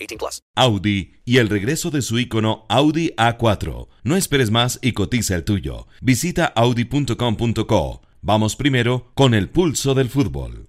18 plus. Audi y el regreso de su icono Audi A4. No esperes más y cotiza el tuyo. Visita audi.com.co. Vamos primero con el pulso del fútbol.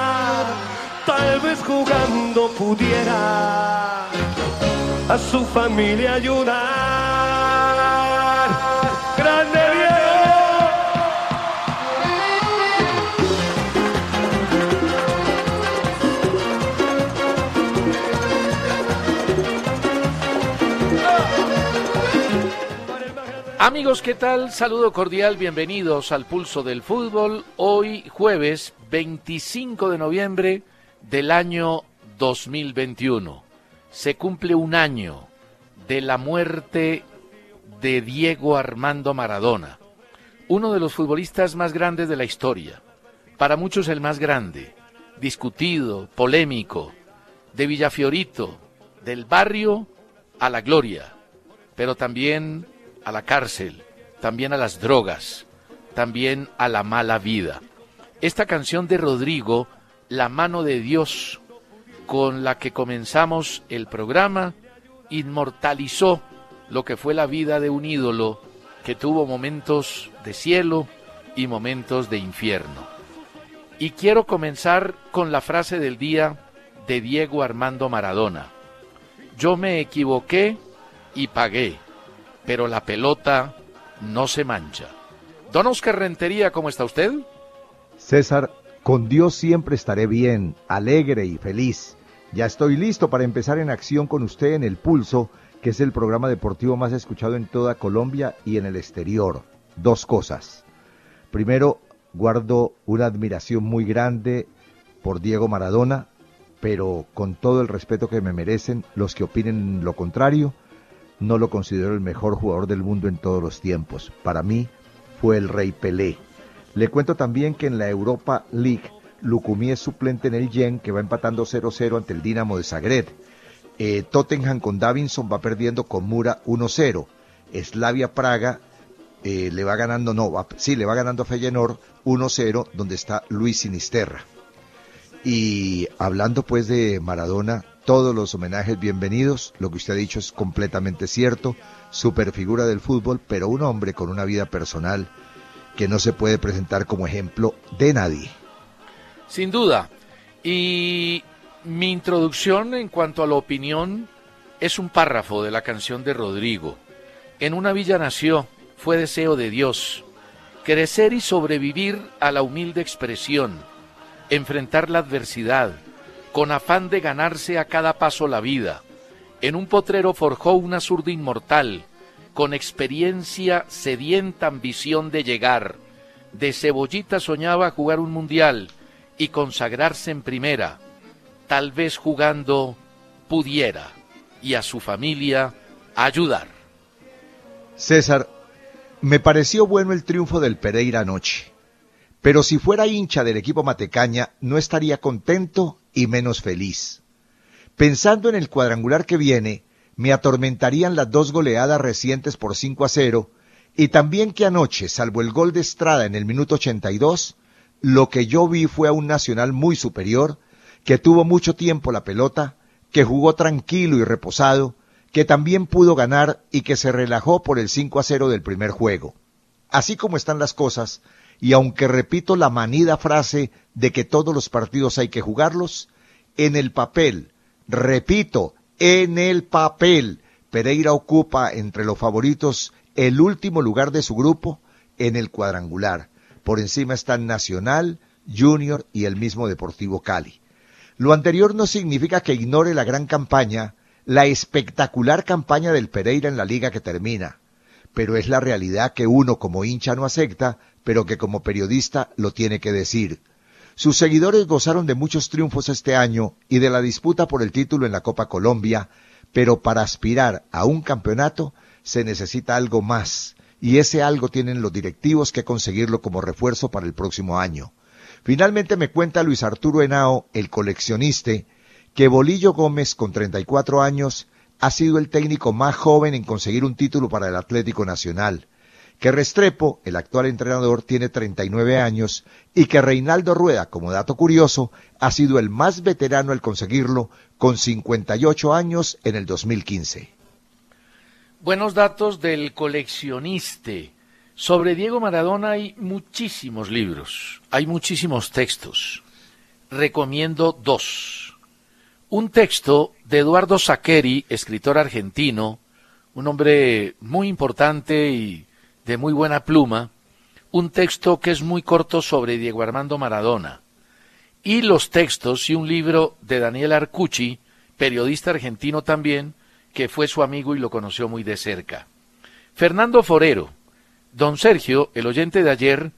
Tal vez jugando pudiera a su familia ayudar. ¡Grande Diego! Amigos, ¿qué tal? Saludo cordial, bienvenidos al Pulso del Fútbol. Hoy jueves 25 de noviembre del año 2021. Se cumple un año de la muerte de Diego Armando Maradona, uno de los futbolistas más grandes de la historia, para muchos el más grande, discutido, polémico, de Villafiorito, del barrio a la gloria, pero también a la cárcel, también a las drogas, también a la mala vida. Esta canción de Rodrigo, La mano de Dios, con la que comenzamos el programa, inmortalizó lo que fue la vida de un ídolo que tuvo momentos de cielo y momentos de infierno. Y quiero comenzar con la frase del día de Diego Armando Maradona. Yo me equivoqué y pagué pero la pelota no se mancha. Don Oscar Rentería, ¿cómo está usted? César, con Dios siempre estaré bien, alegre y feliz. Ya estoy listo para empezar en acción con usted en El Pulso, que es el programa deportivo más escuchado en toda Colombia y en el exterior. Dos cosas. Primero, guardo una admiración muy grande por Diego Maradona, pero con todo el respeto que me merecen los que opinen lo contrario, no lo considero el mejor jugador del mundo en todos los tiempos. Para mí fue el rey Pelé. Le cuento también que en la Europa League, Lucumí es suplente en el Gen, que va empatando 0-0 ante el Dinamo de Zagreb. Eh, Tottenham con Davinson va perdiendo con Mura 1-0. Slavia Praga eh, le va ganando, no, va, sí, le va ganando a Feyenoord 1-0, donde está Luis Sinisterra. Y hablando pues de Maradona, todos los homenajes bienvenidos. Lo que usted ha dicho es completamente cierto. Super figura del fútbol, pero un hombre con una vida personal que no se puede presentar como ejemplo de nadie. Sin duda. Y mi introducción en cuanto a la opinión es un párrafo de la canción de Rodrigo. En una villa nació, fue deseo de Dios, crecer y sobrevivir a la humilde expresión, enfrentar la adversidad, con afán de ganarse a cada paso la vida. En un potrero forjó una zurda inmortal, con experiencia sedienta ambición de llegar. De cebollita soñaba jugar un mundial y consagrarse en primera. Tal vez jugando pudiera y a su familia ayudar. César, Me pareció bueno el triunfo del Pereira anoche, pero si fuera hincha del equipo Matecaña no estaría contento y menos feliz. Pensando en el cuadrangular que viene, me atormentarían las dos goleadas recientes por 5 a 0 y también que anoche, salvo el gol de Estrada en el minuto 82, lo que yo vi fue a un Nacional muy superior, que tuvo mucho tiempo la pelota, que jugó tranquilo y reposado, que también pudo ganar y que se relajó por el 5 a 0 del primer juego. Así como están las cosas, y aunque repito la manida frase de que todos los partidos hay que jugarlos, en el papel, repito, en el papel, Pereira ocupa entre los favoritos el último lugar de su grupo en el cuadrangular. Por encima están Nacional, Junior y el mismo Deportivo Cali. Lo anterior no significa que ignore la gran campaña, la espectacular campaña del Pereira en la liga que termina, pero es la realidad que uno como hincha no acepta, pero que como periodista lo tiene que decir. Sus seguidores gozaron de muchos triunfos este año y de la disputa por el título en la Copa Colombia, pero para aspirar a un campeonato se necesita algo más, y ese algo tienen los directivos que conseguirlo como refuerzo para el próximo año. Finalmente me cuenta Luis Arturo Henao, el coleccionista, que Bolillo Gómez, con 34 años, ha sido el técnico más joven en conseguir un título para el Atlético Nacional, que Restrepo, el actual entrenador, tiene 39 años y que Reinaldo Rueda, como dato curioso, ha sido el más veterano al conseguirlo, con 58 años en el 2015. Buenos datos del coleccionista. Sobre Diego Maradona hay muchísimos libros, hay muchísimos textos. Recomiendo dos. Un texto de Eduardo Saqueri, escritor argentino, un hombre muy importante y de muy buena pluma, un texto que es muy corto sobre Diego Armando Maradona. Y los textos y un libro de Daniel Arcucci, periodista argentino también, que fue su amigo y lo conoció muy de cerca. Fernando Forero, don Sergio, el oyente de ayer,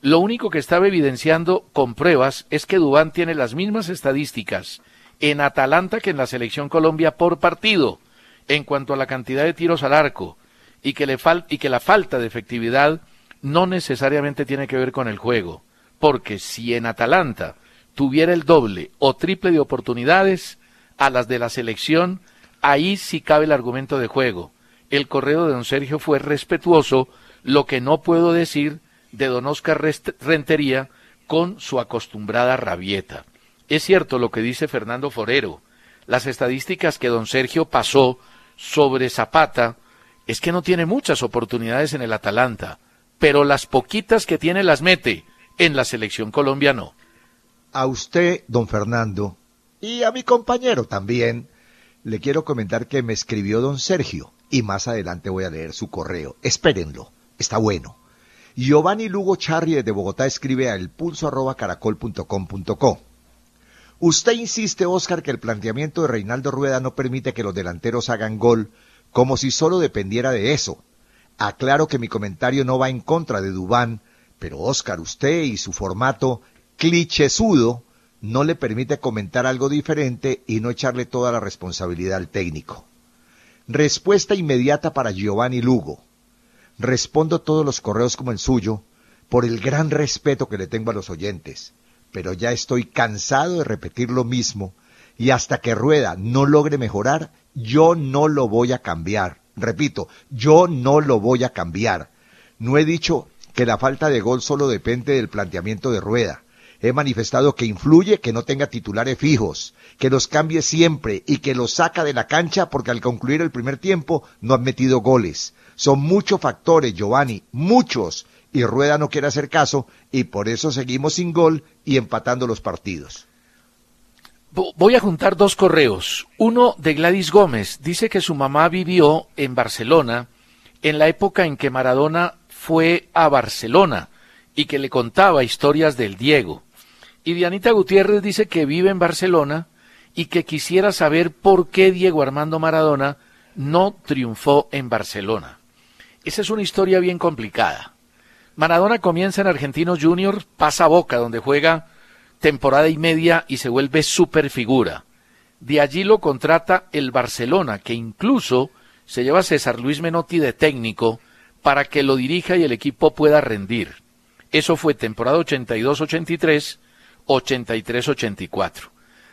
lo único que estaba evidenciando con pruebas es que Dubán tiene las mismas estadísticas en Atalanta que en la selección Colombia por partido en cuanto a la cantidad de tiros al arco y que, la falta de efectividad no necesariamente tiene que ver con el juego, porque si en Atalanta tuviera el doble o triple de oportunidades a las de la selección, ahí sí cabe el argumento de juego. El correo de don Sergio fue respetuoso, lo que no puedo decir de don Oscar Rentería con su acostumbrada rabieta. Es cierto lo que dice Fernando Forero. Las estadísticas que don Sergio pasó sobre Zapata es que no tiene muchas oportunidades en el Atalanta, pero las poquitas que tiene las mete en la selección colombiana. A usted, don Fernando, y a mi compañero también, le quiero comentar que me escribió don Sergio y más adelante voy a leer su correo. Espérenlo, está bueno. Giovanni Lugo Charri de Bogotá escribe a elpulso.caracol.com.co. Usted insiste, Oscar, que el planteamiento de Reinaldo Rueda no permite que los delanteros hagan gol, como si solo dependiera de eso. Aclaro que mi comentario no va en contra de Dubán, pero Oscar, usted y su formato clichésudo no le permite comentar algo diferente y no echarle toda la responsabilidad al técnico. Respuesta inmediata para Giovanni Lugo. Respondo todos los correos como el suyo por el gran respeto que le tengo a los oyentes, pero ya estoy cansado de repetir lo mismo y hasta que Rueda no logre mejorar, yo no lo voy a cambiar. Repito, yo no lo voy a cambiar. No he dicho que la falta de gol solo depende del planteamiento de Rueda he manifestado que influye que no tenga titulares fijos, que los cambie siempre y que los saca de la cancha porque al concluir el primer tiempo no han metido goles. Son muchos factores, Giovanni, muchos. Y Rueda no quiere hacer caso y por eso seguimos sin gol y empatando los partidos. Voy a juntar dos correos. Uno de Gladys Gómez. Dice que su mamá vivió en Barcelona en la época en que Maradona fue a Barcelona y que le contaba historias del Diego. Y Dianita Gutiérrez dice que vive en Barcelona y que quisiera saber por qué Diego Armando Maradona no triunfó en Barcelona. Esa es una historia bien complicada. Maradona comienza en Argentinos Juniors, pasa a Boca, donde juega temporada y media y se vuelve super figura. De allí lo contrata el Barcelona, que incluso se lleva a César Luis Menotti de técnico para que lo dirija y el equipo pueda rendir. Eso fue temporada 82-83, 83-84.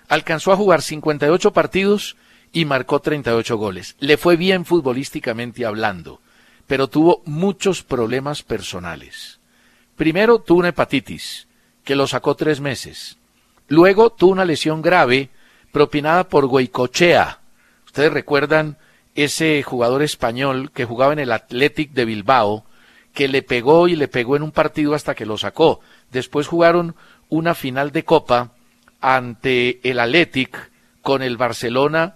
Alcanzó a jugar 58 partidos y marcó 38 goles. Le fue bien futbolísticamente hablando, pero tuvo muchos problemas personales. Primero tuvo una hepatitis, que lo sacó tres meses. Luego tuvo una lesión grave propinada por Goicochea. Ustedes recuerdan ese jugador español que jugaba en el Athletic de Bilbao, que le pegó y le pegó en un partido hasta que lo sacó. Después jugaron una final de Copa ante el Athletic con el Barcelona.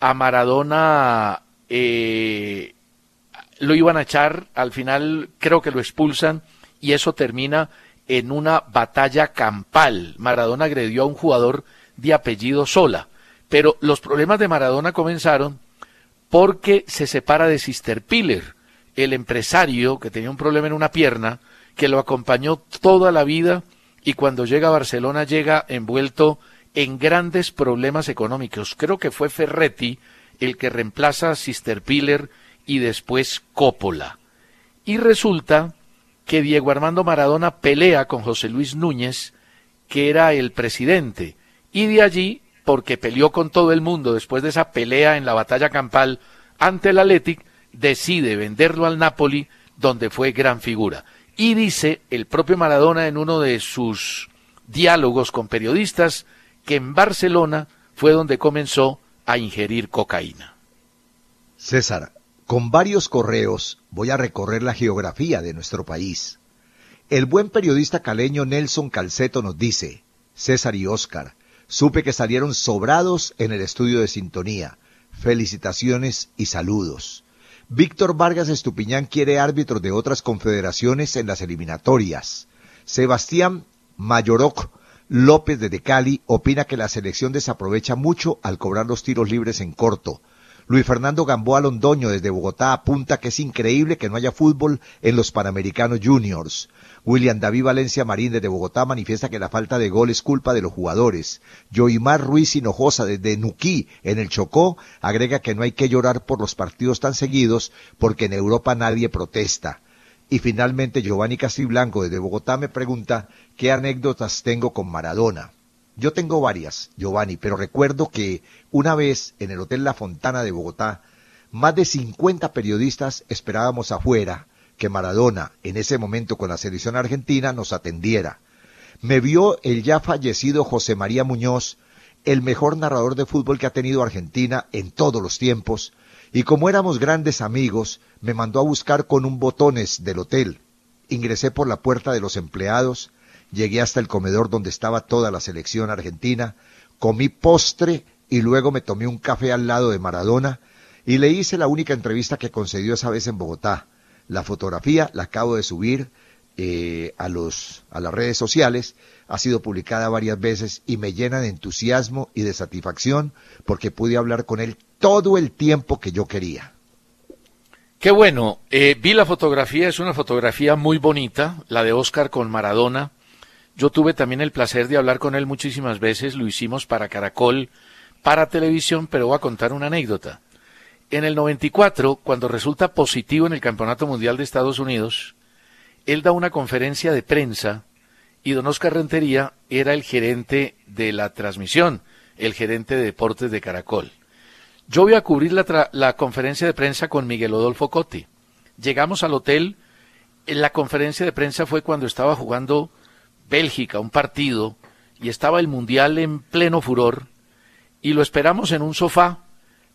A Maradona eh, lo iban a echar, al final creo que lo expulsan y eso termina en una batalla campal. Maradona agredió a un jugador de apellido Sola. Pero los problemas de Maradona comenzaron porque se separa de Sister Piller, el empresario que tenía un problema en una pierna, que lo acompañó toda la vida y cuando llega a Barcelona llega envuelto en grandes problemas económicos. Creo que fue Ferretti el que reemplaza a Sister Piller y después Coppola. Y resulta que Diego Armando Maradona pelea con José Luis Núñez, que era el presidente, y de allí, porque peleó con todo el mundo después de esa pelea en la batalla campal ante el Athletic, decide venderlo al Napoli, donde fue gran figura. Y dice el propio Maradona en uno de sus diálogos con periodistas que en Barcelona fue donde comenzó a ingerir cocaína. César, con varios correos voy a recorrer la geografía de nuestro país. El buen periodista caleño Nelson Calceto nos dice, César y Óscar, supe que salieron sobrados en el estudio de sintonía. Felicitaciones y saludos. Víctor Vargas Estupiñán quiere árbitros de otras confederaciones en las eliminatorias. Sebastián Mayoroc López de Cali opina que la selección desaprovecha mucho al cobrar los tiros libres en corto. Luis Fernando Gamboa Londoño desde Bogotá apunta que es increíble que no haya fútbol en los Panamericanos Juniors. William David Valencia Marín desde Bogotá manifiesta que la falta de gol es culpa de los jugadores. Joimar Ruiz Hinojosa desde Nuquí, en el Chocó, agrega que no hay que llorar por los partidos tan seguidos porque en Europa nadie protesta. Y finalmente Giovanni Castiblanco desde Bogotá me pregunta qué anécdotas tengo con Maradona. Yo tengo varias, Giovanni, pero recuerdo que una vez en el Hotel La Fontana de Bogotá, más de 50 periodistas esperábamos afuera que Maradona, en ese momento con la selección argentina, nos atendiera. Me vio el ya fallecido José María Muñoz, el mejor narrador de fútbol que ha tenido Argentina en todos los tiempos, y como éramos grandes amigos, me mandó a buscar con un botones del hotel. Ingresé por la puerta de los empleados, llegué hasta el comedor donde estaba toda la selección argentina, comí postre y luego me tomé un café al lado de Maradona y le hice la única entrevista que concedió esa vez en Bogotá. La fotografía la acabo de subir eh, a, los, a las redes sociales, ha sido publicada varias veces y me llena de entusiasmo y de satisfacción porque pude hablar con él todo el tiempo que yo quería. Qué bueno, eh, vi la fotografía, es una fotografía muy bonita, la de Oscar con Maradona, yo tuve también el placer de hablar con él muchísimas veces, lo hicimos para Caracol, para televisión, pero voy a contar una anécdota. En el 94, cuando resulta positivo en el Campeonato Mundial de Estados Unidos, él da una conferencia de prensa y don Oscar Rentería era el gerente de la transmisión, el gerente de deportes de Caracol. Yo voy a cubrir la, la conferencia de prensa con Miguel Odolfo Cotti. Llegamos al hotel, la conferencia de prensa fue cuando estaba jugando Bélgica, un partido, y estaba el Mundial en pleno furor, y lo esperamos en un sofá.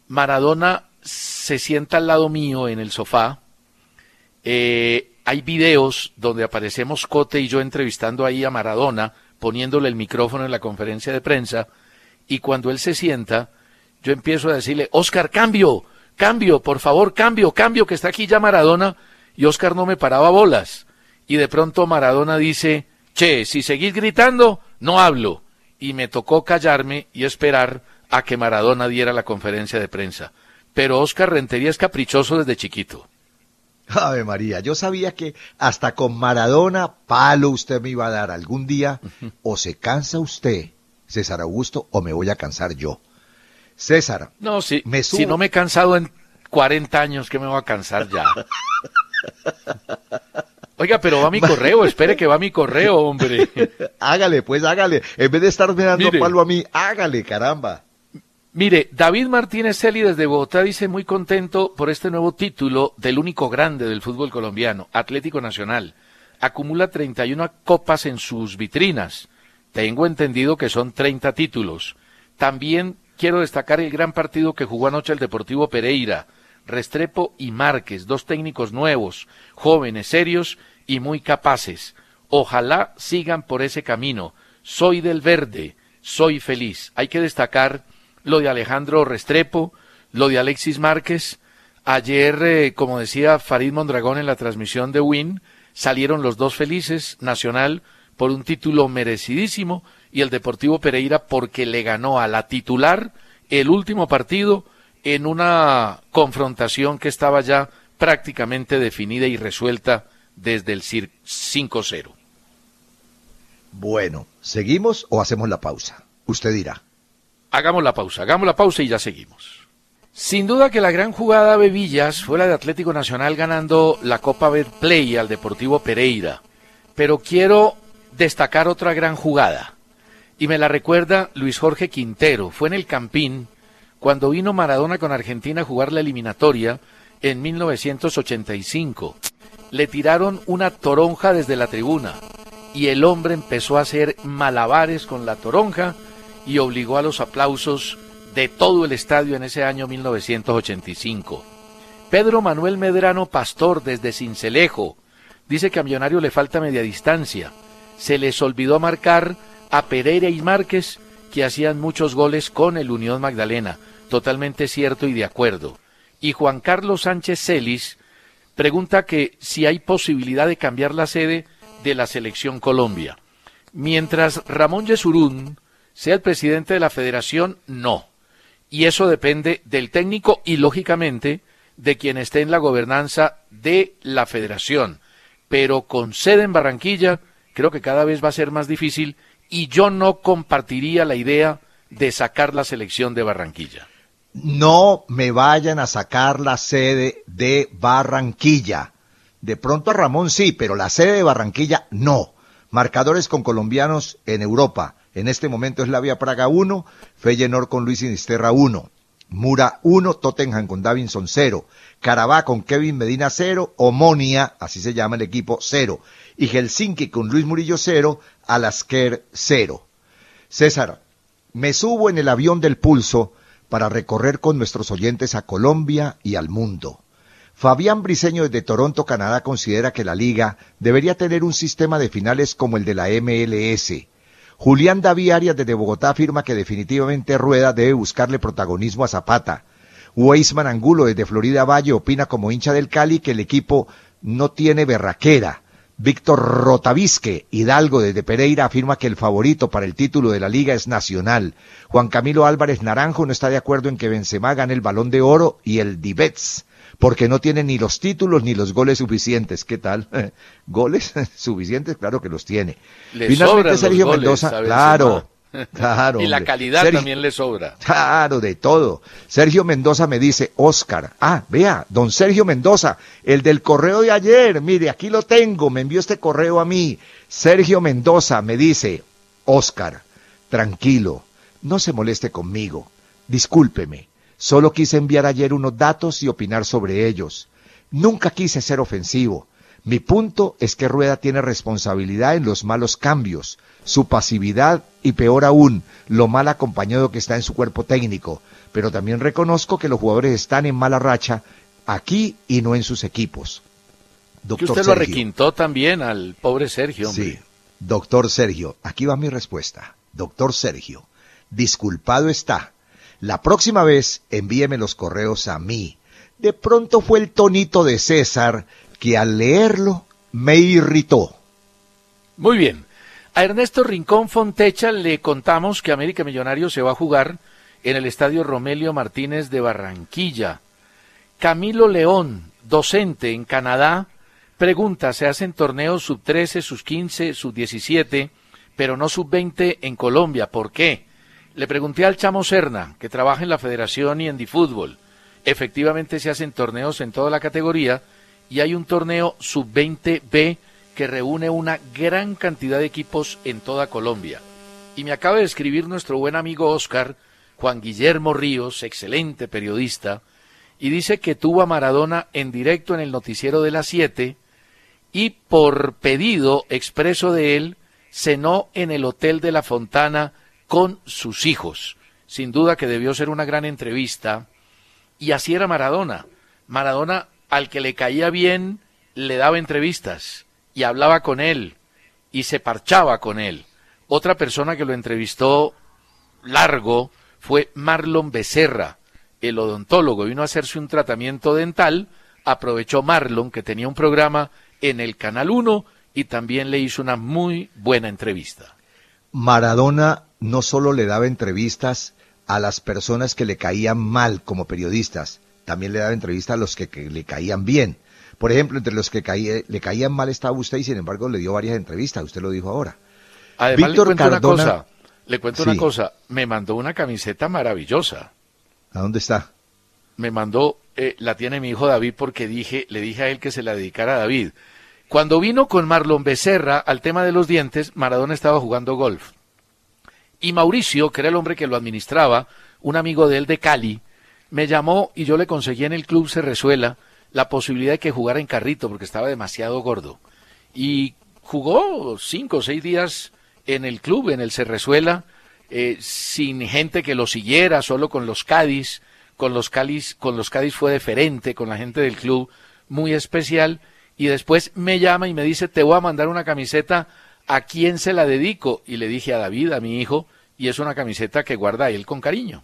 Maradona se sienta al lado mío en el sofá. Eh, hay videos donde aparecemos Cote y yo entrevistando ahí a Maradona, poniéndole el micrófono en la conferencia de prensa, y cuando él se sienta, yo empiezo a decirle, Oscar, cambio, cambio, por favor, cambio, cambio, que está aquí ya Maradona, y Oscar no me paraba bolas. Y de pronto Maradona dice, che, si seguís gritando, no hablo. Y me tocó callarme y esperar a que Maradona diera la conferencia de prensa. Pero Oscar Rentería es caprichoso desde chiquito. Ave María, yo sabía que hasta con Maradona palo usted me iba a dar algún día, o se cansa usted, César Augusto, o me voy a cansar yo. César. No, si, si no me he cansado en 40 años, que me voy a cansar ya. Oiga, pero va mi correo, espere que va mi correo, hombre. hágale, pues hágale. En vez de estarme dando Mire. palo a mí, hágale, caramba. Mire, David Martínez Celi desde Bogotá dice muy contento por este nuevo título del único grande del fútbol colombiano, Atlético Nacional. Acumula 31 copas en sus vitrinas. Tengo entendido que son 30 títulos. También quiero destacar el gran partido que jugó anoche el Deportivo Pereira. Restrepo y Márquez, dos técnicos nuevos, jóvenes, serios y muy capaces. Ojalá sigan por ese camino. Soy del verde, soy feliz. Hay que destacar lo de Alejandro Restrepo, lo de Alexis Márquez. Ayer, eh, como decía Farid Mondragón en la transmisión de Win, salieron los dos felices, Nacional por un título merecidísimo y el Deportivo Pereira porque le ganó a la titular el último partido en una confrontación que estaba ya prácticamente definida y resuelta desde el cir- 5-0. Bueno, ¿seguimos o hacemos la pausa? Usted dirá. Hagamos la pausa, hagamos la pausa y ya seguimos. Sin duda que la gran jugada Bebillas fue la de Atlético Nacional ganando la Copa Betplay al Deportivo Pereira. Pero quiero destacar otra gran jugada. Y me la recuerda Luis Jorge Quintero. Fue en el Campín cuando vino Maradona con Argentina a jugar la eliminatoria en 1985. Le tiraron una toronja desde la tribuna y el hombre empezó a hacer malabares con la toronja y obligó a los aplausos de todo el estadio en ese año 1985. Pedro Manuel Medrano Pastor desde Cincelejo dice que a Millonario le falta media distancia. Se les olvidó marcar a Pereira y Márquez que hacían muchos goles con el Unión Magdalena. Totalmente cierto y de acuerdo. Y Juan Carlos Sánchez Celis pregunta que si hay posibilidad de cambiar la sede de la selección Colombia. Mientras Ramón Yesurún sea el presidente de la federación, no. Y eso depende del técnico y, lógicamente, de quien esté en la gobernanza de la federación. Pero con sede en Barranquilla, creo que cada vez va a ser más difícil y yo no compartiría la idea de sacar la selección de Barranquilla. No me vayan a sacar la sede de Barranquilla. De pronto a Ramón sí, pero la sede de Barranquilla no. Marcadores con colombianos en Europa. En este momento es la Vía Praga 1, Feyenoord con Luis Sinisterra 1, Mura 1, Tottenham con Davinson 0, Carabá con Kevin Medina 0, Omonia, así se llama el equipo 0, y Helsinki con Luis Murillo 0, Alasker 0. César, me subo en el avión del pulso para recorrer con nuestros oyentes a Colombia y al mundo. Fabián Briceño desde Toronto, Canadá, considera que la liga debería tener un sistema de finales como el de la MLS. Julián David Arias desde Bogotá afirma que definitivamente Rueda debe buscarle protagonismo a Zapata. Weisman Angulo desde Florida Valle opina como hincha del Cali que el equipo no tiene berraquera. Víctor Rotavisque, Hidalgo desde Pereira, afirma que el favorito para el título de la liga es Nacional. Juan Camilo Álvarez Naranjo no está de acuerdo en que Benzema gane el Balón de Oro y el Divets, porque no tiene ni los títulos ni los goles suficientes. ¿Qué tal? ¿Goles suficientes? Claro que los tiene. Le Finalmente Sergio Mendoza, claro, claro. y la calidad Sergio- también le sobra. Claro, de todo. Sergio Mendoza me dice, Oscar, ah, vea, don Sergio Mendoza, el del correo de ayer, mire, aquí lo tengo, me envió este correo a mí. Sergio Mendoza me dice, Oscar, tranquilo, no se moleste conmigo, discúlpeme, solo quise enviar ayer unos datos y opinar sobre ellos. Nunca quise ser ofensivo. Mi punto es que Rueda tiene responsabilidad en los malos cambios, su pasividad y peor aún, lo mal acompañado que está en su cuerpo técnico. Pero también reconozco que los jugadores están en mala racha aquí y no en sus equipos. Que Doctor usted lo requintó también al pobre Sergio, hombre. Sí, doctor Sergio, aquí va mi respuesta. Doctor Sergio, disculpado está. La próxima vez envíeme los correos a mí. De pronto fue el tonito de César que al leerlo me irritó. Muy bien. A Ernesto Rincón Fontecha le contamos que América Millonario se va a jugar en el Estadio Romelio Martínez de Barranquilla. Camilo León, docente en Canadá, pregunta, ¿se hacen torneos sub 13, sub 15, sub 17, pero no sub 20 en Colombia? ¿Por qué? Le pregunté al Chamo Serna, que trabaja en la federación y en Difútbol. Efectivamente se hacen torneos en toda la categoría y hay un torneo sub-20B que reúne una gran cantidad de equipos en toda Colombia. Y me acaba de escribir nuestro buen amigo Oscar, Juan Guillermo Ríos, excelente periodista, y dice que tuvo a Maradona en directo en el noticiero de las 7 y por pedido expreso de él cenó en el Hotel de la Fontana con sus hijos. Sin duda que debió ser una gran entrevista. Y así era Maradona. Maradona, al que le caía bien, le daba entrevistas y hablaba con él y se parchaba con él. Otra persona que lo entrevistó largo fue Marlon Becerra, el odontólogo. Vino a hacerse un tratamiento dental, aprovechó Marlon, que tenía un programa en el Canal 1, y también le hizo una muy buena entrevista. Maradona no solo le daba entrevistas a las personas que le caían mal como periodistas, también le daba entrevistas a los que, le caían bien. Por ejemplo, entre los que le caían mal estaba usted y sin embargo le dio varias entrevistas, usted lo dijo ahora. Además, Víctor le cuento una cosa, le cuento una cosa, me mandó una camiseta maravillosa. ¿A dónde está? Me mandó, eh, la tiene mi hijo David porque dije, le dije a él que se la dedicara a David. Cuando vino con Marlon Becerra al tema de los dientes, Maradona estaba jugando golf. Y Mauricio, que era el hombre que lo administraba, un amigo de él de Cali, me llamó y yo le conseguí en el club Cerrezuela la posibilidad de que jugara en carrito porque estaba demasiado gordo. Y jugó cinco o seis días en el club, en el Cerrezuela, eh, sin gente que lo siguiera, solo con los Cádiz. Con los Cádiz, con los Cádiz fue deferente, con la gente del club muy especial. Y después me llama y me dice, te voy a mandar una camiseta, ¿a quién se la dedico? Y le dije a David, a mi hijo, y es una camiseta que guarda él con cariño.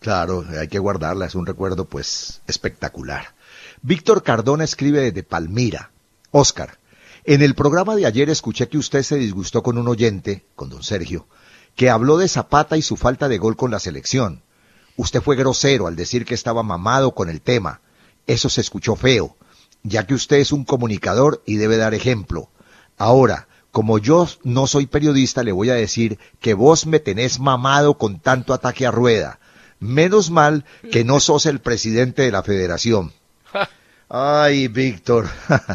Claro, hay que guardarla. Es un recuerdo, pues, espectacular. Víctor Cardona escribe desde Palmira. Oscar. En el programa de ayer escuché que usted se disgustó con un oyente, con don Sergio, que habló de Zapata y su falta de gol con la selección. Usted fue grosero al decir que estaba mamado con el tema. Eso se escuchó feo, ya que usted es un comunicador y debe dar ejemplo. Ahora, como yo no soy periodista, le voy a decir que vos me tenés mamado con tanto ataque a rueda. Menos mal que no sos el presidente de la federación. Ay, Víctor.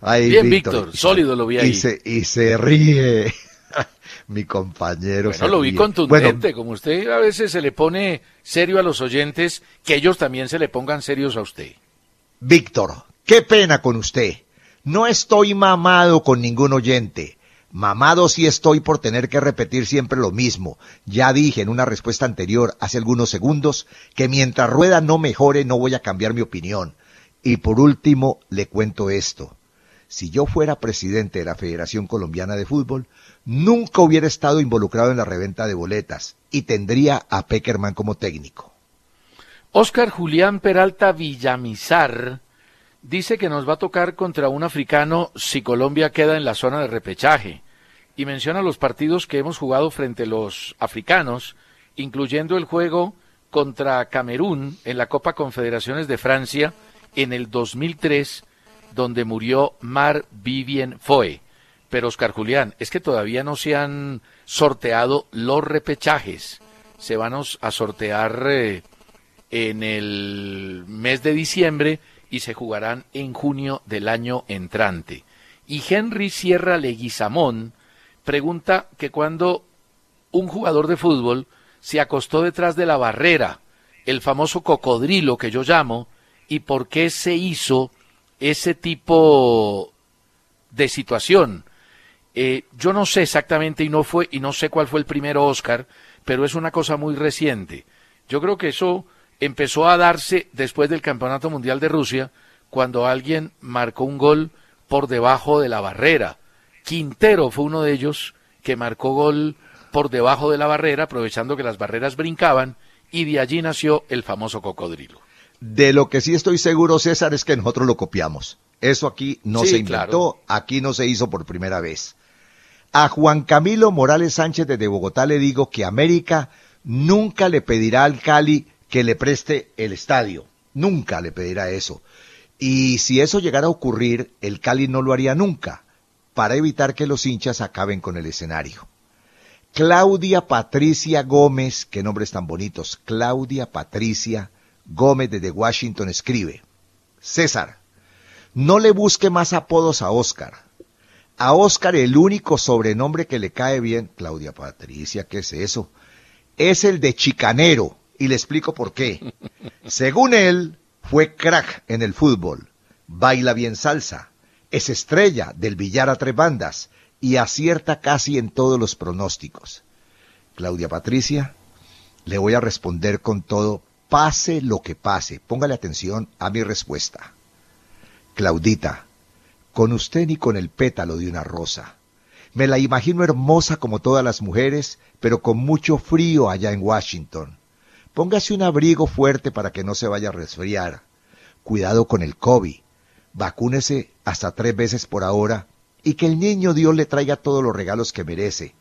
Bien, Víctor, sólido lo vi ahí. Y se, y se ríe. Mi compañero. Bueno, lo vi contundente, como usted a veces se le pone serio a los oyentes, que ellos también se le pongan serios a usted. Víctor, qué pena con usted. No estoy mamado con ningún oyente. Mamado sí estoy por tener que repetir siempre lo mismo. Ya dije en una respuesta anterior, hace algunos segundos, que mientras Rueda no mejore no voy a cambiar mi opinión. Y por último, le cuento esto si yo fuera presidente de la Federación Colombiana de Fútbol, nunca hubiera estado involucrado en la reventa de boletas y tendría a Peckerman como técnico. Oscar Julián Peralta Villamizar dice que nos va a tocar contra un africano si Colombia queda en la zona de repechaje y menciona los partidos que hemos jugado frente a los africanos, incluyendo el juego contra Camerún en la Copa Confederaciones de Francia en el 2003 donde murió Mar Vivien Foe. Pero Oscar Julián, es que todavía no se han sorteado los repechajes. Se van a sortear eh, en el mes de diciembre y se jugarán en junio del año entrante. Y Henry Sierra Leguizamón pregunta que cuando un jugador de fútbol se acostó detrás de la barrera, el famoso cocodrilo que yo llamo, y por qué se hizo ese tipo de situación. Eh, yo no sé exactamente y no fue y no sé cuál fue el primero Oscar, pero es una cosa muy reciente. Yo creo que eso empezó a darse después del Campeonato Mundial de Rusia, cuando alguien marcó un gol por debajo de la barrera. Quintero fue uno de ellos que marcó gol por debajo de la barrera, aprovechando que las barreras brincaban, y de allí nació el famoso cocodrilo. De lo que sí estoy seguro, César, es que nosotros lo copiamos. Eso aquí no Sí, se inventó, aquí no se hizo por primera vez. A Juan Camilo Morales Sánchez desde Bogotá le digo que América nunca le pedirá al Cali que le preste el estadio. Nunca le pedirá eso. Y si eso llegara a ocurrir, el Cali no lo haría nunca, para evitar que los hinchas acaben con el escenario. Claudia Patricia Gómez, qué nombres tan bonitos, Claudia Patricia Gómez desde Washington escribe, César, no le busque más apodos a Oscar. A Oscar el único sobrenombre que le cae bien, Claudia Patricia, ¿qué es eso? Es el de chicanero, y le explico por qué. Según él, fue crack en el fútbol, baila bien salsa, es estrella del billar a tres bandas y acierta casi en todos los pronósticos. Claudia Patricia, le voy a responder con todo, pase lo que pase. Póngale atención a mi respuesta. Claudita, con usted ni con el pétalo de una rosa. Me la imagino hermosa como todas las mujeres, pero con mucho frío allá en Washington. Póngase un abrigo fuerte para que no se vaya a resfriar. Cuidado con el COVID. Vacúnese hasta tres veces por ahora y que el niño Dios le traiga todos los regalos que merece.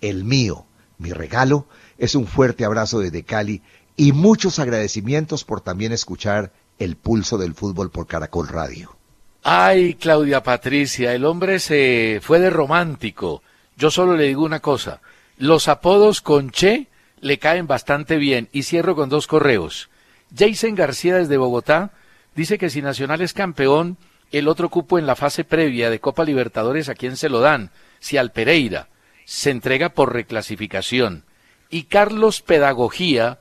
El mío, mi regalo, es un fuerte abrazo desde Cali y muchos agradecimientos por también escuchar el pulso del fútbol por Caracol Radio. Ay, Claudia Patricia, el hombre se fue de romántico. Yo solo le digo una cosa. Los apodos con Che le caen bastante bien. Y cierro con dos correos. Jason García desde Bogotá dice que si Nacional es campeón, el otro cupo en la fase previa de Copa Libertadores, ¿a quién se lo dan? Si al Pereira. Se entrega por reclasificación. Y Carlos Pedagogía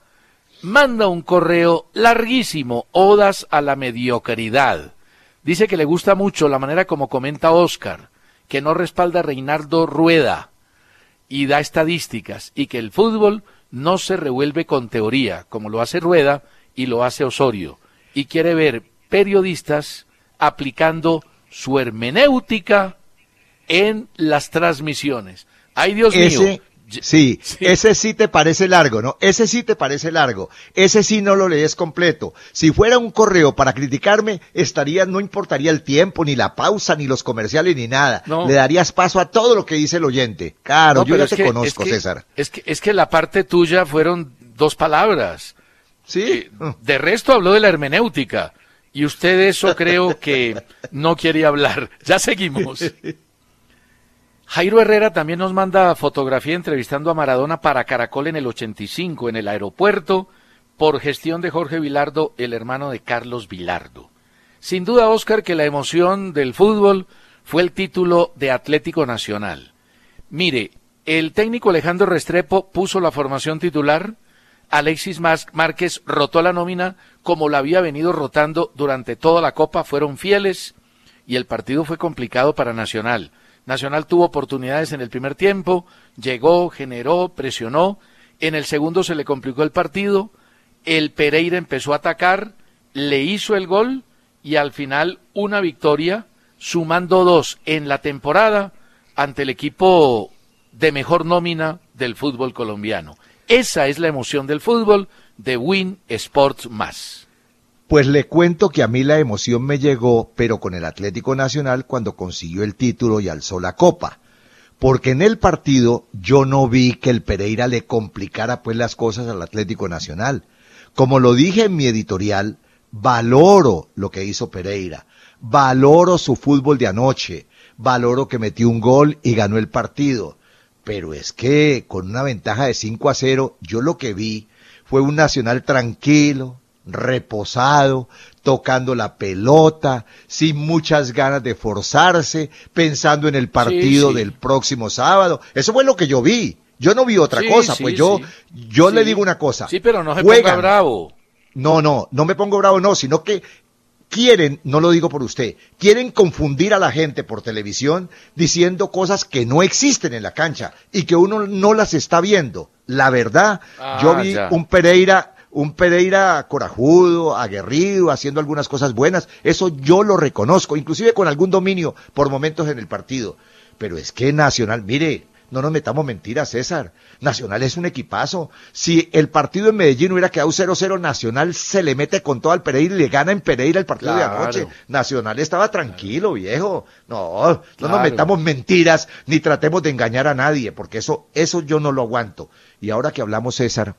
manda un correo larguísimo, odas a la mediocridad. Dice que le gusta mucho la manera como comenta Oscar, que no respalda a Reinaldo Rueda y da estadísticas, y que el fútbol no se revuelve con teoría, como lo hace Rueda y lo hace Osorio, y quiere ver periodistas aplicando su hermenéutica en las transmisiones. Ay, Dios mío. Sí, ese sí te parece largo, ¿no? Ese sí te parece largo. Ese sí no lo lees completo. Si fuera un correo para criticarme, estaría, no importaría el tiempo, ni la pausa, ni los comerciales, ni nada. No. Le darías paso a todo lo que dice el oyente. Claro, No, yo ya te que- conozco, es que- César. Es que, es que la parte tuya fueron dos palabras. Sí. De resto habló de la hermenéutica. Y usted eso creo que no quería hablar. Ya seguimos. Jairo Herrera también nos manda fotografía entrevistando a Maradona para Caracol en el 85 en el aeropuerto por gestión de Jorge Vilardo, el hermano de Carlos Vilardo. Sin duda, Oscar, que la emoción del fútbol fue el título de Atlético Nacional. Mire, el técnico Alejandro Restrepo puso la formación titular, Alexis Márquez rotó la nómina como la había venido rotando durante toda la Copa, fueron fieles y el partido fue complicado para Nacional. Nacional tuvo oportunidades en el primer tiempo, llegó, generó, presionó, en el segundo se le complicó el partido, el Pereira empezó a atacar, le hizo el gol y al final una victoria, sumando dos en la temporada ante el equipo de mejor nómina del fútbol colombiano. Esa es la emoción del fútbol de Win Sports Más. Pues le cuento que a mí la emoción me llegó, pero con el Atlético Nacional cuando consiguió el título y alzó la copa. Porque en el partido yo no vi que el Pereira le complicara pues las cosas al Atlético Nacional. Como lo dije en mi editorial, valoro lo que hizo Pereira, valoro su fútbol de anoche, valoro que metió un gol y ganó el partido. Pero es que con una ventaja de 5 a 0, yo lo que vi fue un Nacional tranquilo, reposado, tocando la pelota, sin muchas ganas de forzarse, pensando en el partido sí. del próximo sábado. Eso fue lo que yo vi. Yo no vi otra Sí, cosa, pues yo, yo le digo una cosa. Sí, pero no se Juegan. ponga bravo. No, no, no me pongo bravo, no, sino que quieren, no lo digo por usted, quieren confundir a la gente por televisión diciendo cosas que no existen en la cancha y que uno no las está viendo. La verdad, Ah, yo vi ya. un Pereira, un Pereira corajudo, aguerrido, haciendo algunas cosas buenas, eso yo lo reconozco, inclusive con algún dominio por momentos en el partido. Pero es que Nacional, mire, No nos metamos mentiras, César. Nacional es un equipazo. Si el partido en Medellín hubiera quedado 0-0, Nacional se le mete con todo al Pereira y le gana en Pereira el partido de anoche. Nacional estaba tranquilo, viejo. No, no nos metamos mentiras ni tratemos de engañar a nadie, porque eso, eso yo no lo aguanto. Y ahora que hablamos, César,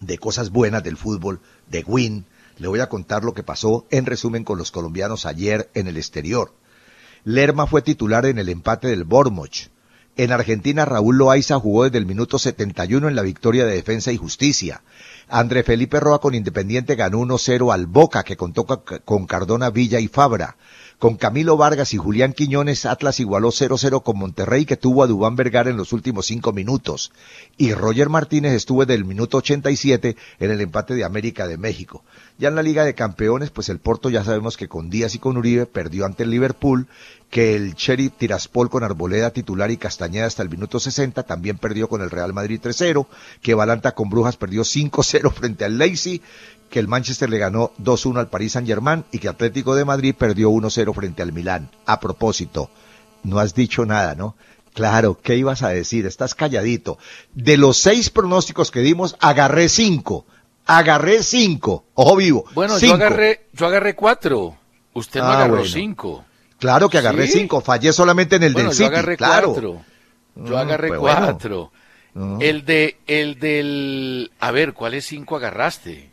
de cosas buenas del fútbol, de Win, le voy a contar lo que pasó en resumen con los colombianos ayer en el exterior. Lerma fue titular en el empate del Bournemouth. En Argentina, Raúl Loaiza jugó desde el minuto 71 en la victoria de Defensa y Justicia. André Felipe Roa con Independiente ganó 1-0 al Boca, que contó con Cardona, Villa y Fabra. Con Camilo Vargas y Julián Quiñones, Atlas igualó 0-0 con Monterrey, que tuvo a Dubán Vergara en los últimos cinco minutos. Y Roger Martínez estuvo desde el minuto 87 en el empate de América de México. Ya en la Liga de Campeones, pues el Porto ya sabemos que con Díaz y con Uribe perdió ante el Liverpool, que el Cherry Tiraspol con Arboleda titular y Castañeda hasta el minuto 60 también perdió con el Real Madrid 3-0, que Balanta con Brujas perdió 5-0 frente al Leipzig, que el Manchester le ganó 2-1 al Paris Saint-Germain y que Atlético de Madrid perdió 1-0 frente al Milán. A propósito, no has dicho nada, ¿no? Claro, ¿qué ibas a decir? Estás calladito. De los seis pronósticos que dimos, agarré cinco. Agarré cinco. Ojo vivo. Bueno, cinco. yo agarré, yo agarré cuatro. Usted no Ah, agarró bueno. cinco. Claro que agarré ¿Sí? cinco. Fallé solamente en el bueno, del yo City. agarré claro. cuatro. Yo Mm, agarré pues bueno. cuatro. Mm. El de, el del, a ver, ¿cuáles cinco agarraste?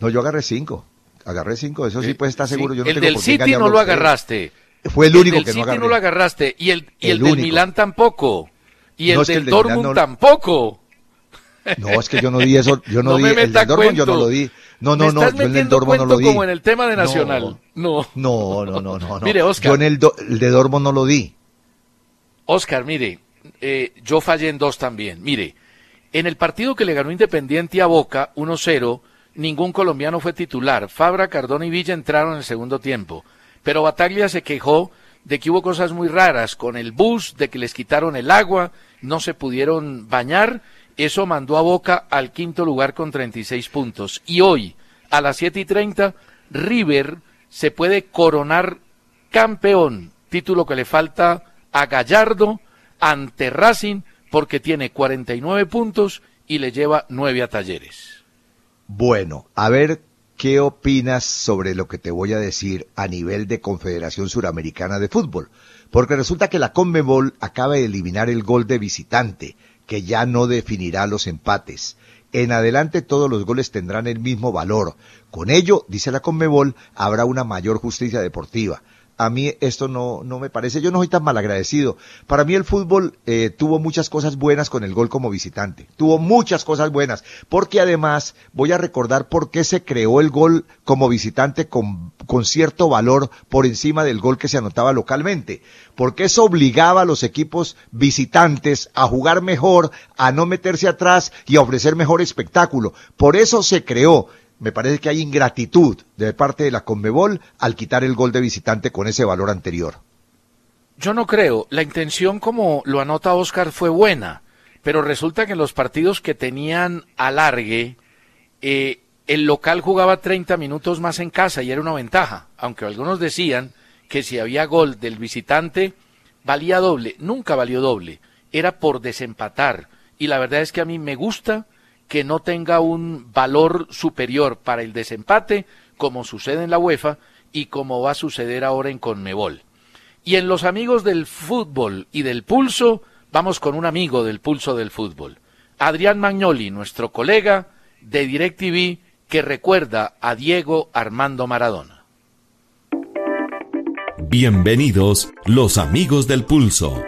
No, yo agarré cinco. Agarré cinco. Eso sí, pues está Sí, seguro. Yo no el tengo del City no lo agarraste. Fue el único del que no City agarré. no lo agarraste. Y el, y el, El del único. Milán tampoco. Y el No, del el de Milán Dortmund no- tampoco. No, es que yo no di eso. Yo no, No di me el del Dortmund, yo no lo di. No, no, no. Yo en el Dortmund no lo di. como en el tema de No. Nacional. No. No, no, no, no. no. Mire, Oscar. Yo en el, do- el de Dortmund no lo di. Oscar, mire, eh, yo fallé en dos también. Mire, en el partido que le ganó Independiente a Boca, 1-0, ningún colombiano fue titular. Fabra, Cardona y Villa entraron en el segundo tiempo. Pero Bataglia se quejó de que hubo cosas muy raras con el bus, de que les quitaron el agua, no se pudieron bañar. Eso mandó a Boca al quinto lugar con 36 puntos. Y hoy, a las 7 y 30, River se puede coronar campeón, título que le falta a Gallardo ante Racing porque tiene 49 puntos y le lleva 9 a Talleres. Bueno, a ver qué opinas sobre lo que te voy a decir a nivel de Confederación Suramericana de Fútbol. Porque resulta que la Conmebol acaba de eliminar el gol de visitante, que ya no definirá los empates. En adelante todos los goles tendrán el mismo valor. Con ello, dice la Conmebol, habrá una mayor justicia deportiva. A mí esto no, no me parece, yo no soy tan malagradecido. Para mí el fútbol eh, tuvo muchas cosas buenas con el gol como visitante. Tuvo muchas cosas buenas. Porque además voy a recordar por qué se creó el gol como visitante con, con cierto valor por encima del gol que se anotaba localmente. Porque eso obligaba a los equipos visitantes a jugar mejor, a no meterse atrás y a ofrecer mejor espectáculo. Por eso se creó me parece que hay ingratitud de parte de la Conmebol al quitar el gol de visitante con ese valor anterior. Yo no creo, la intención como lo anota Oscar fue buena, pero resulta que en los partidos que tenían alargue, eh, el local jugaba 30 minutos más en casa y era una ventaja, aunque algunos decían que si había gol del visitante valía doble, nunca valió doble, era por desempatar. Y la verdad es que a mí me gusta que no tenga un valor superior para el desempate, como sucede en la UEFA y como va a suceder ahora en Conmebol. Y en los amigos del fútbol y del pulso, vamos con un amigo del pulso del fútbol. Adrián Magnoli, nuestro colega de DirecTV, que recuerda a Diego Armando Maradona. Bienvenidos los amigos del pulso.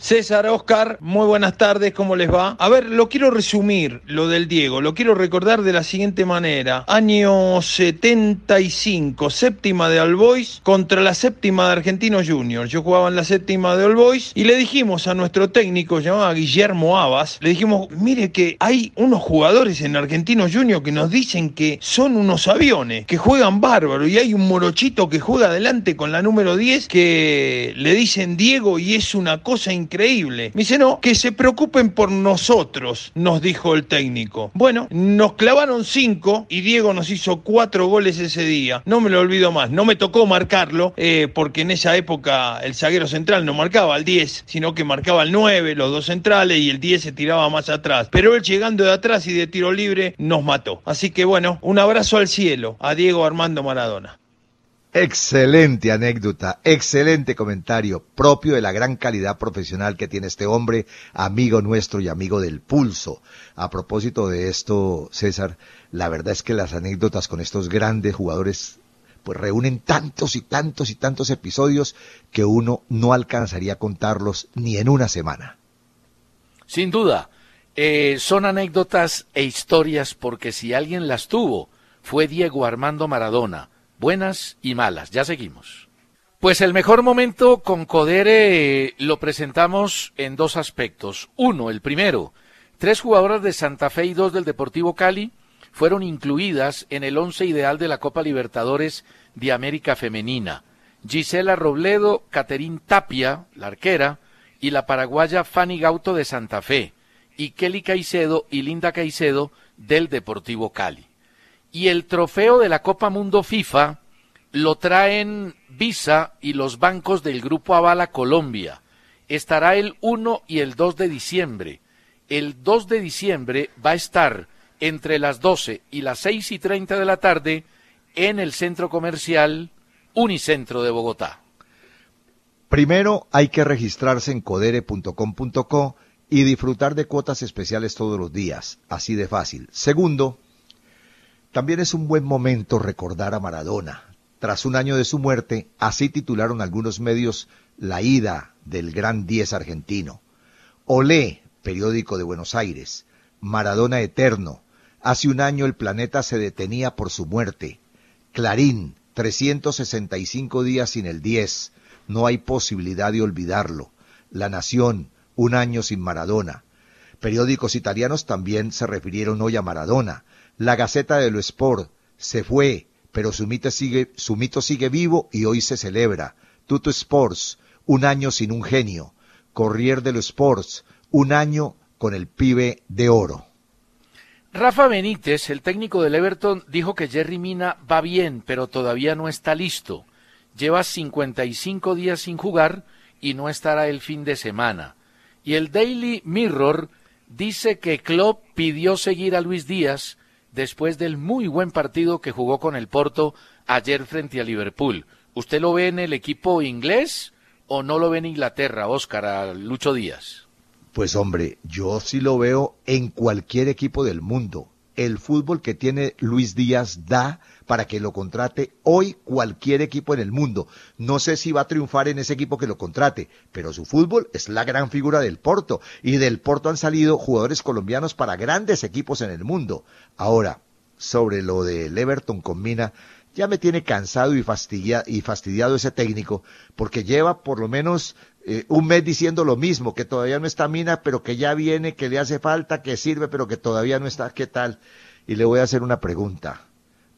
César, Oscar, muy buenas tardes, ¿cómo les va? A ver, lo quiero resumir, lo del Diego, lo quiero recordar de la siguiente manera. Año 75, séptima de All Boys contra la séptima de Argentinos Juniors. Yo jugaba en la séptima de All Boys y le dijimos a nuestro técnico, llamado Guillermo Abas, le dijimos, mire que hay unos jugadores en Argentinos Juniors que nos dicen que son unos aviones, que juegan bárbaro y hay un morochito que juega adelante con la número 10 que le dicen Diego y es una cosa increíble increíble. Me dice, no, que se preocupen por nosotros, nos dijo el técnico. Bueno, nos clavaron cinco y Diego nos hizo cuatro goles ese día. No me lo olvido más. No me tocó marcarlo, eh, porque en esa época el zaguero central no marcaba al 10, sino que marcaba al 9, los dos centrales, y el 10 se tiraba más atrás. Pero él llegando de atrás y de tiro libre nos mató. Así que bueno, un abrazo al cielo a Diego Armando Maradona. Excelente anécdota, excelente comentario, propio de la gran calidad profesional que tiene este hombre, amigo nuestro y amigo del pulso. A propósito de esto, César, la verdad es que las anécdotas con estos grandes jugadores pues reúnen tantos y tantos y tantos episodios que uno no alcanzaría a contarlos ni en una semana. Sin duda, eh, son anécdotas e historias porque si alguien las tuvo, fue Diego Armando Maradona buenas y malas. Ya seguimos. Pues el mejor momento con Codere eh, lo presentamos en dos aspectos. Uno, el primero, tres jugadoras de Santa Fe y dos del Deportivo Cali fueron incluidas en el once ideal de la Copa Libertadores de América Femenina. Gisela Robledo, Caterín Tapia, la arquera, y la paraguaya Fanny Gauto de Santa Fe, y Kelly Caicedo y Linda Caicedo del Deportivo Cali. Y el trofeo de la Copa Mundo FIFA lo traen Visa y los bancos del Grupo Avala Colombia. Estará el 1 y el 2 de diciembre. El 2 de diciembre va a estar entre las 12 y las 6 y 30 de la tarde en el centro comercial Unicentro de Bogotá. Primero hay que registrarse en codere.com.co y disfrutar de cuotas especiales todos los días, así de fácil. Segundo, también es un buen momento recordar a Maradona. Tras un año de su muerte, así titularon algunos medios la ida del gran 10 argentino. Olé, periódico de Buenos Aires. Maradona eterno. Hace un año el planeta se detenía por su muerte. Clarín, 365 días sin el 10. No hay posibilidad de olvidarlo. La Nación, un año sin Maradona. Periódicos italianos también se refirieron hoy a Maradona. La Gaceta de lo Sport se fue, pero su mito sigue, su mito sigue vivo y hoy se celebra. Tuto Sports, un año sin un genio. Corrier de los Sports, un año con el pibe de oro. Rafa Benítez, el técnico del Everton, dijo que Jerry Mina va bien, pero todavía no está listo. Lleva 55 días sin jugar y no estará el fin de semana. Y el Daily Mirror dice que Klopp pidió seguir a Luis Díaz después del muy buen partido que jugó con el Porto ayer frente a Liverpool. ¿Usted lo ve en el equipo inglés o no lo ve en Inglaterra, Óscar, a Lucho Díaz? Pues hombre, yo sí lo veo en cualquier equipo del mundo. El fútbol que tiene Luis Díaz da para que lo contrate hoy cualquier equipo en el mundo. No sé si va a triunfar en ese equipo que lo contrate, pero su fútbol es la gran figura del Porto y del Porto han salido jugadores colombianos para grandes equipos en el mundo. Ahora, sobre lo del Everton con Mina, ya me tiene cansado y, y fastidiado ese técnico, porque lleva por lo menos eh, un mes diciendo lo mismo, que todavía no está Mina, pero que ya viene, que le hace falta, que sirve, pero que todavía no está, ¿qué tal? Y le voy a hacer una pregunta.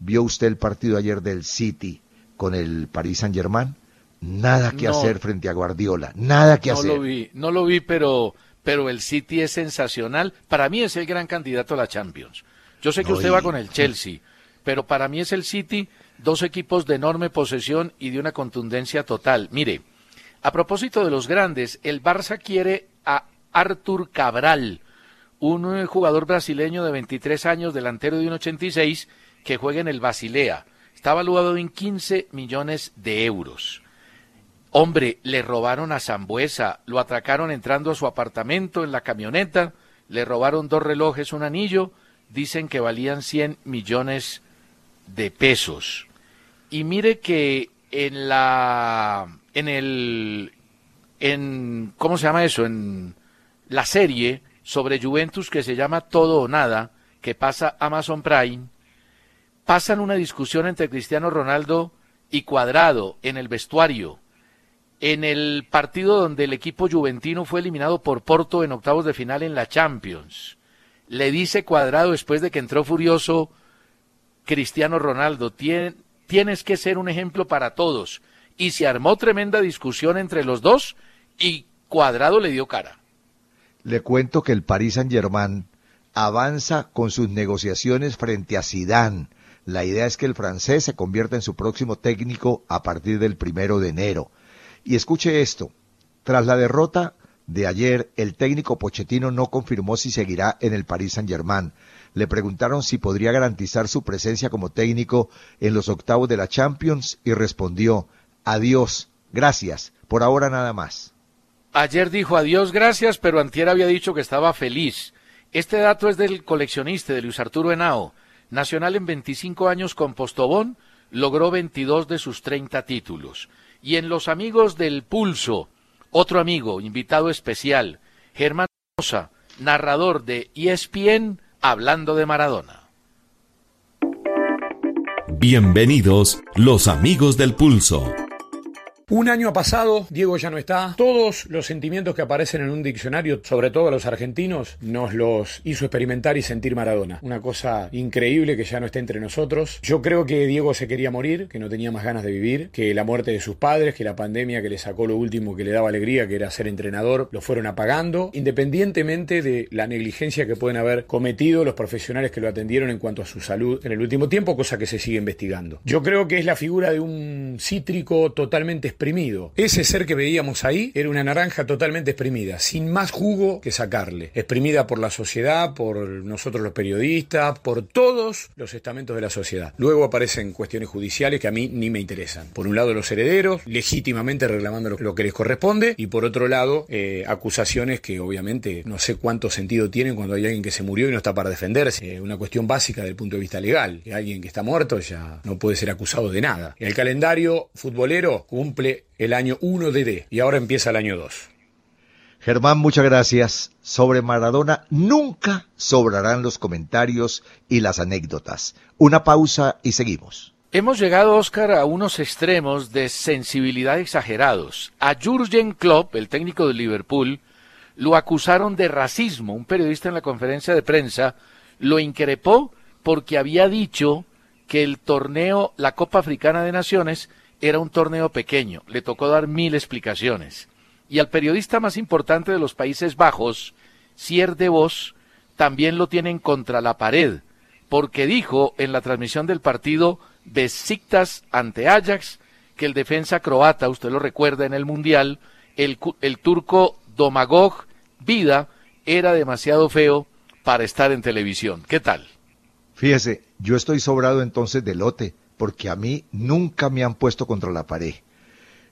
¿Vio usted el partido ayer del City con el Paris Saint Germain? Nada que hacer frente a Guardiola, nada que hacer. No lo vi, no lo vi, pero, pero el City es sensacional. Para mí es el gran candidato a la Champions. Yo sé que usted va con el Chelsea, pero para mí es el City, dos equipos de enorme posesión y de una contundencia total. Mire, a propósito de los grandes, el Barça quiere a Artur Cabral, un eh, jugador brasileño de 23 años, delantero de 1,86 que juega en el Basilea. Está valuado en 15 millones de euros. Hombre, le robaron a Zambuesa, lo atracaron entrando a su apartamento en la camioneta, le robaron dos relojes, un anillo, dicen que valían 100 millones de pesos. Y mire que en la en el en ¿cómo se llama eso? En la serie sobre Juventus que se llama Todo o Nada, que pasa Amazon Prime, pasan una discusión entre Cristiano Ronaldo y Cuadrado en el vestuario, en el partido donde el equipo juventino fue eliminado por Porto en octavos de final en la Champions. Le dice Cuadrado después de que entró furioso Cristiano Ronaldo, tienes que ser un ejemplo para todos. Y se armó tremenda discusión entre los dos y Cuadrado le dio cara. Le cuento que el Paris Saint-Germain avanza con sus negociaciones frente a Zidane. La idea es que el francés se convierta en su próximo técnico a partir del primero de enero. Y escuche esto. Tras la derrota de ayer, el técnico Pochettino no confirmó si seguirá en el Paris Saint-Germain. Le preguntaron si podría garantizar su presencia como técnico en los octavos de la Champions y respondió, adiós, gracias, por ahora nada más. Ayer dijo adiós, gracias, pero antier había dicho que estaba feliz. Este dato es del coleccionista de Luis Arturo Henao. Nacional en 25 años con Postobón, logró 22 de sus 30 títulos. Y en los amigos del pulso, otro amigo, invitado especial, Germán Rosa, narrador de ESPN, hablando de Maradona. Bienvenidos los amigos del pulso. Un año ha pasado, Diego ya no está. Todos los sentimientos que aparecen en un diccionario, sobre todo los argentinos, nos los hizo experimentar y sentir Maradona. Una cosa increíble que ya no está entre nosotros. Yo creo que Diego se quería morir, que no tenía más ganas de vivir, que la muerte de sus padres, que la pandemia que le sacó lo último que le daba alegría, que era ser entrenador, lo fueron apagando, independientemente de la negligencia que pueden haber cometido los profesionales que lo atendieron en cuanto a su salud en el último tiempo, cosa que se sigue investigando. Yo creo que es la figura de un cítrico totalmente exprimido. Ese ser que veíamos ahí era una naranja totalmente exprimida, sin más jugo que sacarle. Exprimida por la sociedad, por nosotros los periodistas, por todos los estamentos de la sociedad. Luego aparecen cuestiones judiciales que a mí ni me interesan. Por un lado los herederos, legítimamente reclamando lo que les corresponde, y por otro lado eh, acusaciones que obviamente no sé cuánto sentido tienen cuando hay alguien que se murió y no está para defenderse. Eh, una cuestión básica desde el punto de vista legal. Alguien que está muerto ya no puede ser acusado de nada. El calendario futbolero cumple el año 1 de D y ahora empieza el año 2. Germán, muchas gracias. Sobre Maradona nunca sobrarán los comentarios y las anécdotas. Una pausa y seguimos. Hemos llegado, Oscar, a unos extremos de sensibilidad exagerados. A Jurgen Klopp, el técnico de Liverpool, lo acusaron de racismo. Un periodista en la conferencia de prensa lo increpó porque había dicho que el torneo, la Copa Africana de Naciones, era un torneo pequeño, le tocó dar mil explicaciones. Y al periodista más importante de los Países Bajos, Sier de Vos, también lo tienen contra la pared, porque dijo en la transmisión del partido Besiktas ante Ajax que el defensa croata, usted lo recuerda en el Mundial, el, el turco Domagoj Vida era demasiado feo para estar en televisión. ¿Qué tal? Fíjese, yo estoy sobrado entonces de lote porque a mí nunca me han puesto contra la pared.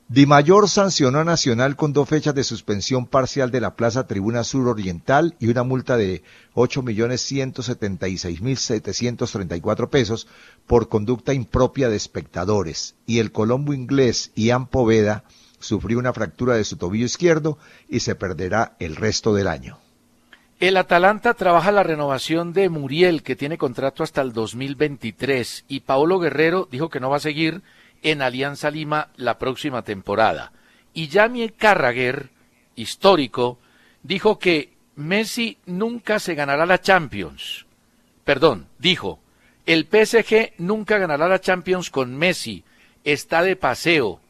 Di Mayor sancionó a Nacional con dos fechas de suspensión parcial de la Plaza Tribuna Sur Oriental y una multa de 8.176.734 pesos por conducta impropia de espectadores. Y el colombo inglés Ian Poveda sufrió una fractura de su tobillo izquierdo y se perderá el resto del año. El Atalanta trabaja la renovación de Muriel, que tiene contrato hasta el 2023, y Paolo Guerrero dijo que no va a seguir en Alianza Lima la próxima temporada. Y Jamie Carragher, histórico, dijo que Messi nunca se ganará la Champions. Perdón, dijo, el PSG nunca ganará la Champions con Messi, está de paseo.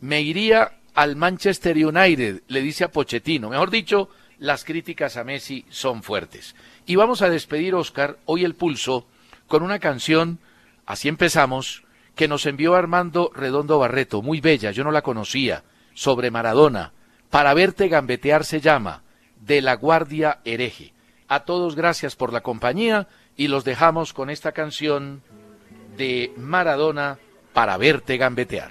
Me iría al Manchester United, le dice a Pochettino. Mejor dicho, las críticas a Messi son fuertes. Y vamos a despedir, Oscar, hoy el pulso, con una canción, así empezamos, que nos envió Armando Redondo Barreto, muy bella, yo no la conocía, sobre Maradona. Para verte gambetear se llama, de la Guardia Hereje. A todos gracias por la compañía y los dejamos con esta canción de Maradona para verte gambetear.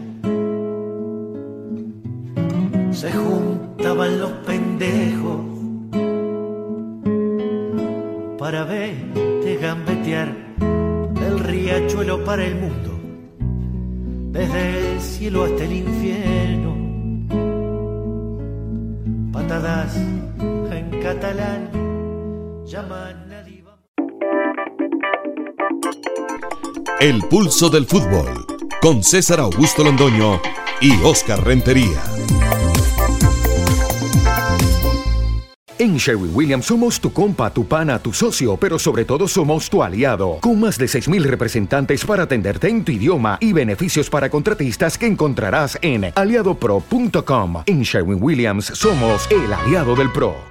El pulso del fútbol con César Augusto Londoño y Oscar Rentería. En Sherwin Williams somos tu compa, tu pana, tu socio, pero sobre todo somos tu aliado, con más de 6.000 representantes para atenderte en tu idioma y beneficios para contratistas que encontrarás en aliadopro.com. En Sherwin Williams somos el aliado del PRO.